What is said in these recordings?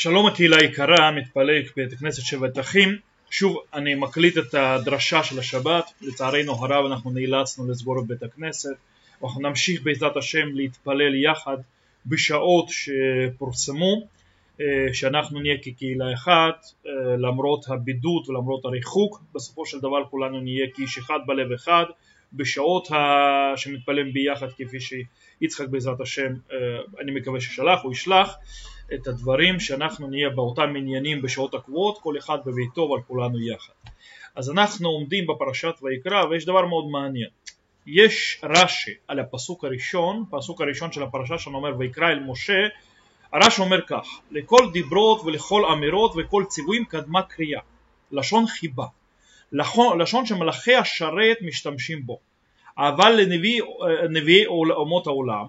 שלום הקהילה היקרה, מתפלג בית הכנסת שבט אחים שוב אני מקליט את הדרשה של השבת, לצערנו הרב אנחנו נאלצנו לסגור את בית הכנסת. ואנחנו נמשיך בעזרת השם להתפלל יחד בשעות שפורסמו אה, שאנחנו נהיה כקהילה אחת אה, למרות הבידוד ולמרות הריחוק. בסופו של דבר כולנו נהיה כאיש אחד בלב אחד בשעות שמתפללים ביחד כפי שיצחק בעזרת השם אה, אני מקווה ששלח או ישלח את הדברים שאנחנו נהיה באותם עניינים בשעות הקבועות כל אחד בביתו אבל כולנו יחד. אז אנחנו עומדים בפרשת ויקרא ויש דבר מאוד מעניין. יש רש"י על הפסוק הראשון, הפסוק הראשון של הפרשה שלנו אומר ויקרא אל משה הרש"י אומר כך לכל דיברות ולכל אמירות וכל ציוויים קדמה קריאה לשון חיבה לשון שמלאכי השרת משתמשים בו. אבל לנביאי אומות העולם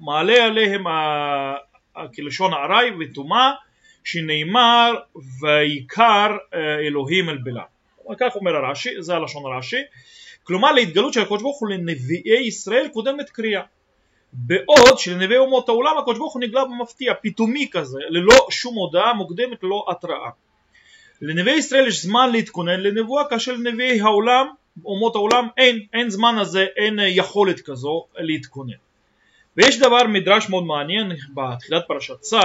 מעלה עליהם כלשון ארעי וטומאה שנאמר ויקר אלוהים אל בלעם. כך אומר הרש"י, זה הלשון הרש"י. כלומר להתגלות של הקדוש ברוך הוא לנביאי ישראל קודמת קריאה. בעוד שלנביאי אומות העולם הקדוש ברוך הוא נגלה במפתיע, פתאומי כזה, ללא שום הודעה מוקדמת, ללא התראה. לנביאי ישראל יש זמן להתכונן לנבואה, כאשר לנביאי העולם, אומות העולם, אין, אין זמן הזה, אין יכולת כזו להתכונן. ויש דבר, מדרש מאוד מעניין בתחילת פרשת צו,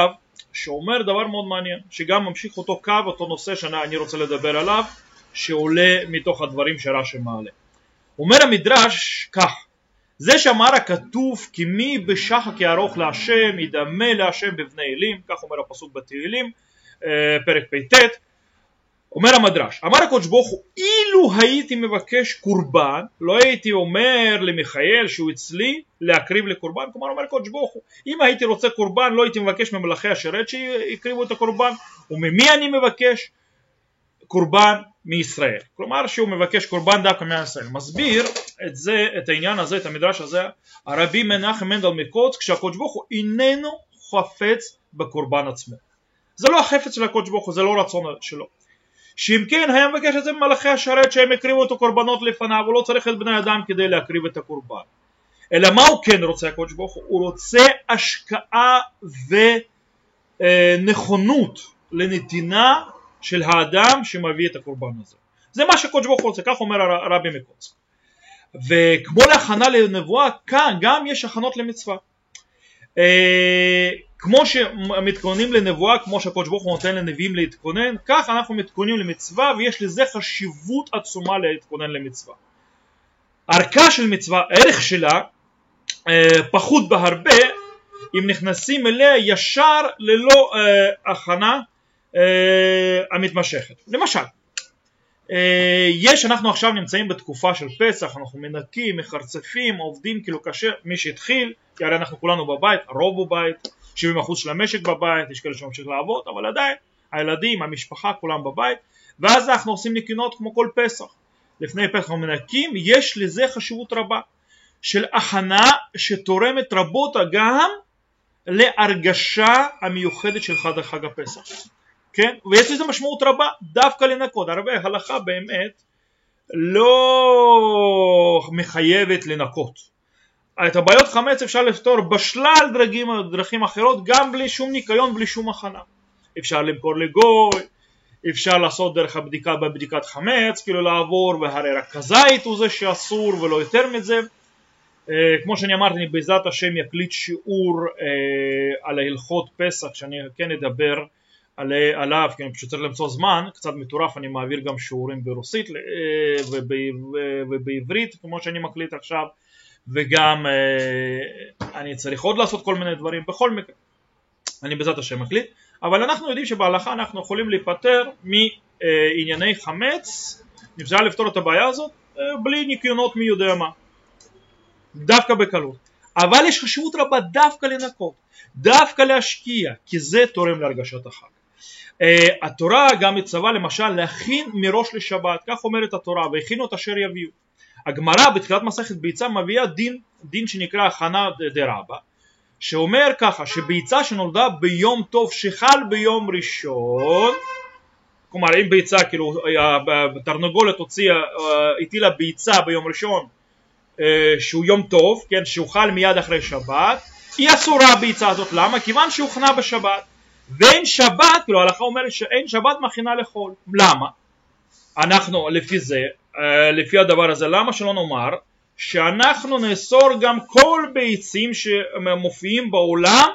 שאומר דבר מאוד מעניין, שגם ממשיך אותו קו, אותו נושא שאני רוצה לדבר עליו, שעולה מתוך הדברים שרש"י מעלה. אומר המדרש כך זה שאמר הכתוב כי מי בשחק יערוך להשם ידמה להשם בבני אלים כך אומר הפסוק בתהילים אה, פרק פט אומר המדרש אמר הקדוש ברוך הוא אילו הייתי מבקש קורבן לא הייתי אומר למיכאל שהוא אצלי להקריב לקורבן כלומר אומר הקדוש ברוך הוא אם הייתי רוצה קורבן לא הייתי מבקש ממלאכי השרת שיקריבו את הקורבן וממי אני מבקש קורבן מישראל? כלומר שהוא מבקש קורבן דווקא מישראל. מסביר את זה את העניין הזה את המדרש הזה הרבי מנחם מנדל מקוץ כשהקדוש ברוך הוא איננו חפץ בקורבן עצמו. זה לא החפץ של הקדוש ברוך הוא זה לא רצון שלו שאם כן היה מבקש את זה ממלאכי השרת שהם יקריבו את הקורבנות לפניו הוא לא צריך את בני אדם כדי להקריב את הקורבן אלא מה הוא כן רוצה הקדוש ברוך הוא? הוא רוצה השקעה ונכונות לנתינה של האדם שמביא את הקורבן הזה. זה מה שקודש ברוך הוא רוצה, כך אומר הרבי מקוץ. וכמו להכנה לנבואה, כאן גם יש הכנות למצווה. אה, כמו שמתכוננים לנבואה, כמו שהקודש ברוך הוא נותן לנביאים להתכונן, כך אנחנו מתכוננים למצווה ויש לזה חשיבות עצומה להתכונן למצווה. ערכה של מצווה, ערך שלה, אה, פחות בהרבה אם נכנסים אליה ישר ללא אה, הכנה המתמשכת. למשל, יש, אנחנו עכשיו נמצאים בתקופה של פסח, אנחנו מנקים, מחרצפים, עובדים כאילו קשה, מי שהתחיל, כי הרי אנחנו כולנו בבית, הרוב בבית, 70% של המשק בבית, יש כאלה שממשיך לעבוד, אבל עדיין, הילדים, המשפחה, כולם בבית, ואז אנחנו עושים ניקיונות כמו כל פסח. לפני פסח אנחנו מנקים, יש לזה חשיבות רבה של הכנה שתורמת רבות גם להרגשה המיוחדת של חג הפסח. כן? ויש לזה משמעות רבה דווקא לנקות, הרבה הלכה באמת לא מחייבת לנקות. את הבעיות חמץ אפשר לפתור בשלל דרגים, דרכים אחרות גם בלי שום ניקיון, בלי שום הכנה. אפשר למכור לגוי, אפשר לעשות דרך הבדיקה בבדיקת חמץ, כאילו לעבור, והרי רק הזית הוא זה שאסור ולא יותר מזה. Uh, כמו שאני אמרתי, אני בעזרת השם יקליט שיעור uh, על הלכות פסח, שאני כן אדבר עליו, כי אני פשוט צריך למצוא זמן, קצת מטורף, אני מעביר גם שיעורים ברוסית אה, ובעברית כמו שאני מקליט עכשיו וגם אה, אני צריך עוד לעשות כל מיני דברים, בכל מקרה אני בעזרת השם מקליט, אבל אנחנו יודעים שבהלכה אנחנו יכולים להיפטר מענייני חמץ, אפשר לפתור את הבעיה הזאת אה, בלי ניקיונות מי יודע מה, דווקא בקלות, אבל יש חשיבות רבה דווקא לנקות, דווקא להשקיע, כי זה תורם להרגשת החג. Uh, התורה גם מצווה למשל להכין מראש לשבת, כך אומרת התורה, והכינו את אשר יביאו. הגמרא בתחילת מסכת ביצה מביאה דין, דין שנקרא הכנה דרבה, שאומר ככה שביצה שנולדה ביום טוב שחל ביום ראשון, כלומר אם ביצה כאילו תרנגולת הוציאה, אה, הטילה ביצה ביום ראשון אה, שהוא יום טוב, כן, שהוא חל מיד אחרי שבת, היא אסורה הביצה הזאת, למה? כיוון שהוכנה בשבת ואין שבת, כאילו ההלכה אומרת שאין שבת מכינה לחול. למה? אנחנו לפי זה, אה, לפי הדבר הזה, למה שלא נאמר שאנחנו נאסור גם כל ביצים שמופיעים בעולם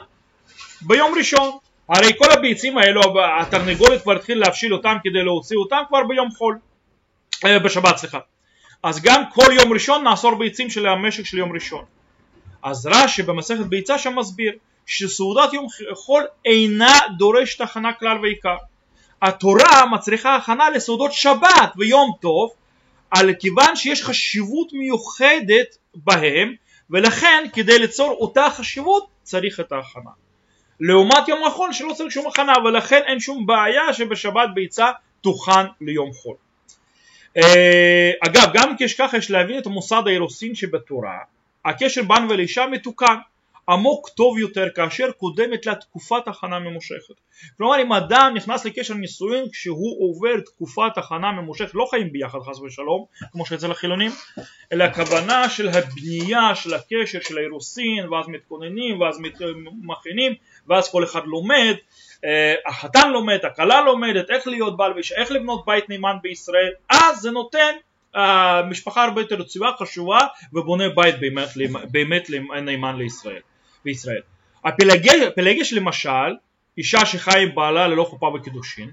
ביום ראשון. הרי כל הביצים האלו, התרנגולת כבר התחיל להבשיל אותם כדי להוציא אותם כבר ביום חול, אה, בשבת סליחה. אז גם כל יום ראשון נאסור ביצים של המשק של יום ראשון. אז רש"י במסכת ביצה שם מסביר שסעודת יום חול אינה דורשת הכנה כלל ועיקר. התורה מצריכה הכנה לסעודות שבת ויום טוב על כיוון שיש חשיבות מיוחדת בהם ולכן כדי ליצור אותה חשיבות צריך את ההכנה. לעומת יום החול שלא צריך שום הכנה ולכן אין שום בעיה שבשבת ביצה תוכן ליום חול. אה, אגב גם כשכך יש להבין את המוסד האירוסין שבתורה הקשר בין ולאישה מתוקן עמוק טוב יותר כאשר קודמת לה תקופת הכנה ממושכת. כלומר אם אדם נכנס לקשר נישואין כשהוא עובר תקופת הכנה ממושכת, לא חיים ביחד חס ושלום, כמו שאצל החילונים, אלא הכוונה של הבנייה של הקשר של האירוסין ואז מתכוננים ואז מכינים ואז כל אחד לומד, אה, החתן לומד, הכלה לומדת איך להיות בעל ואישה, איך לבנות בית נאמן בישראל, אז זה נותן המשפחה הרבה יותר רצועה, חשובה ובונה בית באמת, באמת נאמן לישראל. בישראל. הפלגש למשל, אישה שחיה עם בעלה ללא חופה וקידושין,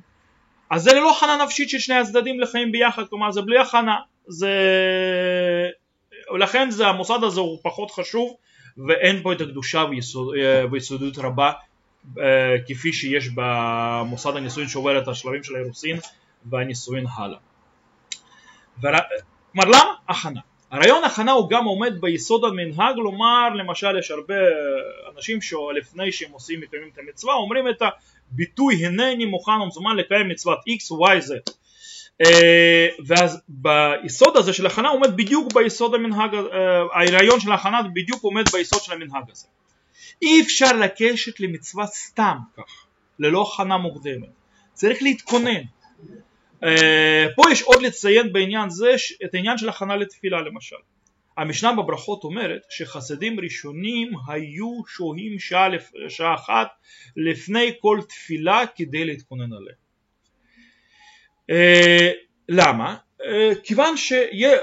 אז זה ללא הכנה נפשית של שני הצדדים לחיים ביחד, כלומר זה בלי הכנה, זה... ולכן זה, המוסד הזה הוא פחות חשוב ואין פה את הקדושה ויסוד, ויסודיות רבה אה, כפי שיש במוסד הנישואין שעובר את השלבים של האירוסין והנישואין הלאה. כלומר למה? הכנה. הרעיון הכנה הוא גם עומד ביסוד המנהג, לומר למשל יש הרבה אנשים שלפני שהם עושים מקיימים את המצווה אומרים את הביטוי הנני מוכן ומזומן לקיים מצוות x, y, z אה, ואז ביסוד הזה של הכנה עומד בדיוק ביסוד המנהג, אה, הרעיון של הכנה בדיוק עומד ביסוד של המנהג הזה. אי אפשר לקשת למצווה סתם כך, ללא הכנה מוקדמת, צריך להתכונן פה יש עוד לציין בעניין זה את העניין של הכנה לתפילה למשל. המשנה בברכות אומרת שחסדים ראשונים היו שוהים שעה, שעה אחת לפני כל תפילה כדי להתכונן עליה. אה, למה? אה, כיוון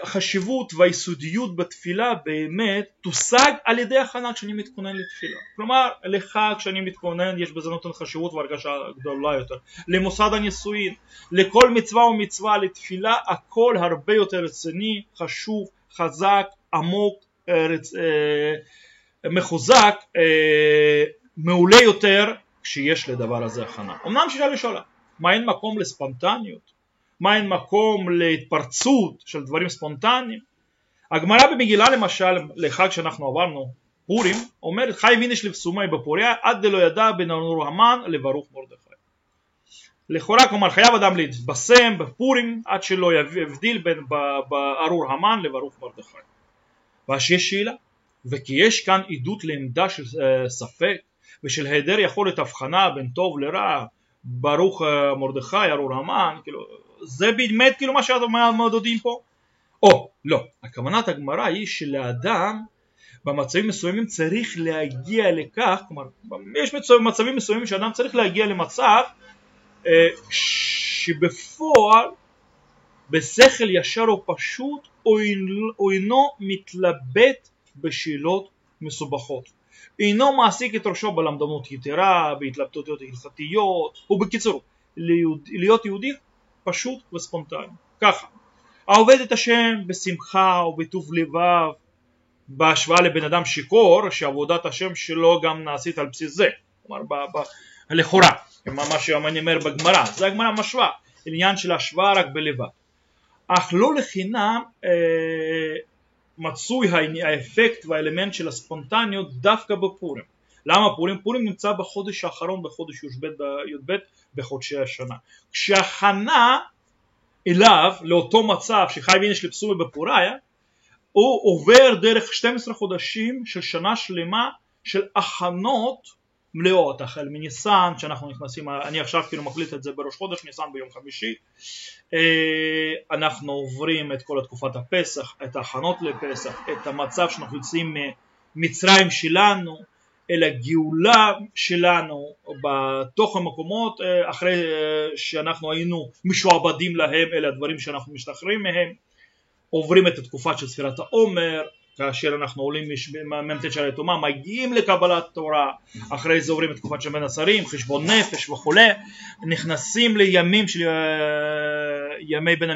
חשיבות והיסודיות בתפילה באמת תושג על ידי הכנה כשאני מתכונן לתפילה. כלומר לחג כשאני מתכונן יש בזה נותן חשיבות והרגשה גדולה יותר. למוסד הנישואין לכל מצווה ומצווה לתפילה הכל הרבה יותר רציני חשוב חזק עמוק אה, רצ... אה, מחוזק מעולה יותר כשיש לדבר הזה הכנה. אמנם שאלה לשאלה מה אין מקום לספונטניות מה אין מקום להתפרצות של דברים ספונטניים. הגמרא במגילה למשל, לחג שאנחנו עברנו, פורים, אומרת חי ויניש לבסומי בפוריה עד דלא ידע בין ארור המן לברוך מרדכי. לכאורה כלומר חייב אדם להתבשם בפורים עד שלא יבדיל בין בארור המן לברוך מרדכי. ואז יש שאלה, וכי יש כאן עדות לעמדה של אה, ספק ושל היעדר יכולת הבחנה בין טוב לרע ברוך אה, מרדכי ארור המן, כאילו זה באמת כאילו מה מעודדים פה? או לא, הכוונת הגמרא היא שלאדם במצבים מסוימים צריך להגיע לכך, כלומר יש מצבים מסוימים שאדם צריך להגיע למצב אה, שבפועל בשכל ישר ופשוט הוא אינו מתלבט בשאלות מסובכות אינו מעסיק את ראשו בלמדנות יתרה, בהתלבטויות הלכתיות, ובקיצור, להיות יהודי פשוט וספונטני. ככה, העובד את השם בשמחה ובטוב לבב בהשוואה לבן אדם שיכור שעבודת השם שלו גם נעשית על בסיס זה, כלומר ב, ב, לכאורה, מה שאני אומר בגמרא, זה הגמרא משווה, עניין של השוואה רק בלבד. אך לא לחינם אה, מצוי האפקט והאלמנט של הספונטניות דווקא בפורים. למה פורים? פורים נמצא בחודש האחרון בחודש י"ב בחודשי השנה. כשהכנה אליו, לאותו מצב שחי ויניש לפסומי בפוריה, הוא עובר דרך 12 חודשים של שנה שלמה של הכנות מלאות, החל מניסן שאנחנו נכנסים, אני עכשיו כאילו מקליט את זה בראש חודש, ניסן ביום חמישי, אה, אנחנו עוברים את כל תקופת הפסח, את ההכנות לפסח, את המצב שאנחנו יוצאים ממצרים שלנו, אלא גאולה שלנו בתוך המקומות אה, אחרי אה, שאנחנו היינו משועבדים להם, אלה הדברים שאנחנו משתחררים מהם, עוברים את התקופה של ספירת העומר, כאשר אנחנו עולים ממ"ט של היתומה, מגיעים לקבלת תורה, אחרי זה עוברים את תקופת שמן השרים, חשבון נפש וכולי, נכנסים לימים של ימי, בין,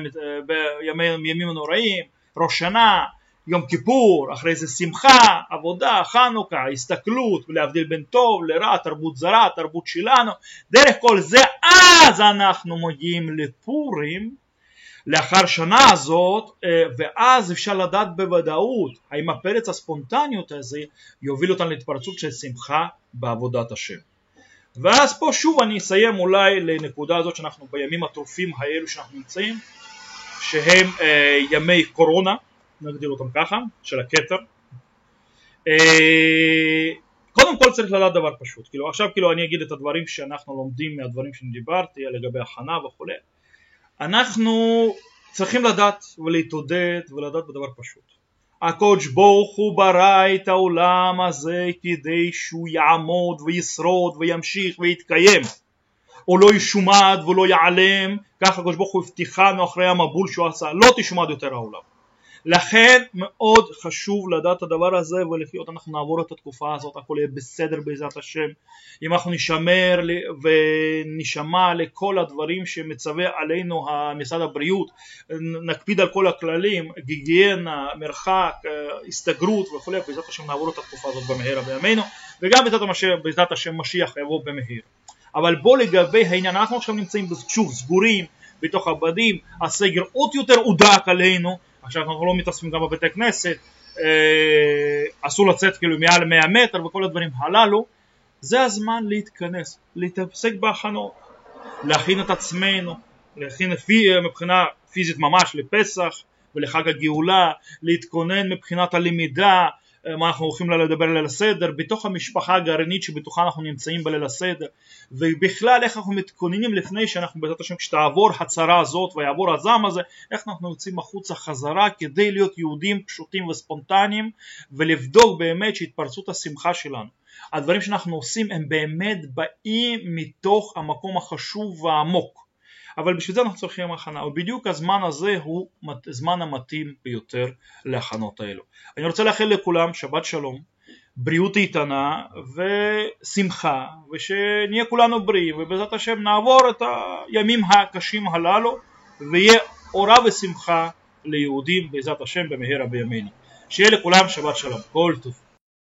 ימי, ימים הנוראים, ראש שנה, יום כיפור, אחרי זה שמחה, עבודה, חנוכה, הסתכלות, להבדיל בין טוב לרע, תרבות זרה, תרבות שלנו, דרך כל זה אז אנחנו מגיעים לפורים לאחר שנה הזאת אה, ואז אפשר לדעת בוודאות האם הפרץ הספונטניות הזה יוביל אותנו להתפרצות של שמחה בעבודת השם. ואז פה שוב אני אסיים אולי לנקודה הזאת שאנחנו בימים הטרופים האלו שאנחנו נמצאים שהם אה, ימי קורונה נגדיר אותם ככה, של הכתר. אה, קודם כל צריך לדעת דבר פשוט, כאילו עכשיו כאילו אני אגיד את הדברים שאנחנו לומדים מהדברים שדיברתי לגבי הכנה וכולי. אנחנו צריכים לדעת ולהתעודד ולדעת בדבר פשוט. הקודש ברוך הוא ברא את העולם הזה כדי שהוא יעמוד וישרוד וימשיך ויתקיים. הוא לא ישומד ולא ייעלם, ככה הקדוש ברוך הוא הבטיחנו אחרי המבול שהוא עשה, לא תשומד יותר העולם. לכן מאוד חשוב לדעת את הדבר הזה ולחיות אנחנו נעבור את התקופה הזאת הכל יהיה בסדר בעזרת השם. אם אנחנו נשמר ונשמע לכל הדברים שמצווה עלינו משרד הבריאות נקפיד על כל הכללים גיגיינה, מרחק, הסתגרות וכולי בעזרת השם נעבור את התקופה הזאת במהרה בימינו וגם בעזרת השם, בעזרת השם משיח יבוא במהיר אבל בוא לגבי העניין אנחנו עכשיו נמצאים שוב סגורים בתוך הבדים הסגר עוד יותר הודק עלינו. עכשיו אנחנו לא מתעסקים גם בבתי כנסת, אה, אסור לצאת כאילו מעל 100 מטר וכל הדברים הללו, זה הזמן להתכנס, להתעסק בהכנות, להכין את עצמנו, להכין פי, מבחינה פיזית ממש לפסח ולחג הגאולה, להתכונן מבחינת הלמידה, מה אנחנו הולכים לדבר ליל הסדר, בתוך המשפחה הגרעינית שבתוכה אנחנו נמצאים בליל הסדר ובכלל איך אנחנו מתכוננים לפני שאנחנו בעזרת השם כשתעבור הצרה הזאת ויעבור הזעם הזה איך אנחנו יוצאים החוצה חזרה כדי להיות יהודים פשוטים וספונטניים ולבדוק באמת שהתפרצות השמחה שלנו. הדברים שאנחנו עושים הם באמת באים מתוך המקום החשוב והעמוק אבל בשביל זה אנחנו צריכים הכנה, ובדיוק הזמן הזה הוא הזמן המתאים ביותר להכנות האלו. אני רוצה לאחל לכולם שבת שלום, בריאות איתנה ושמחה, ושנהיה כולנו בריאים, ובעזרת השם נעבור את הימים הקשים הללו, ויהיה אורה ושמחה ליהודים בעזרת השם במהרה בימינו. שיהיה לכולם שבת שלום, כל טוב.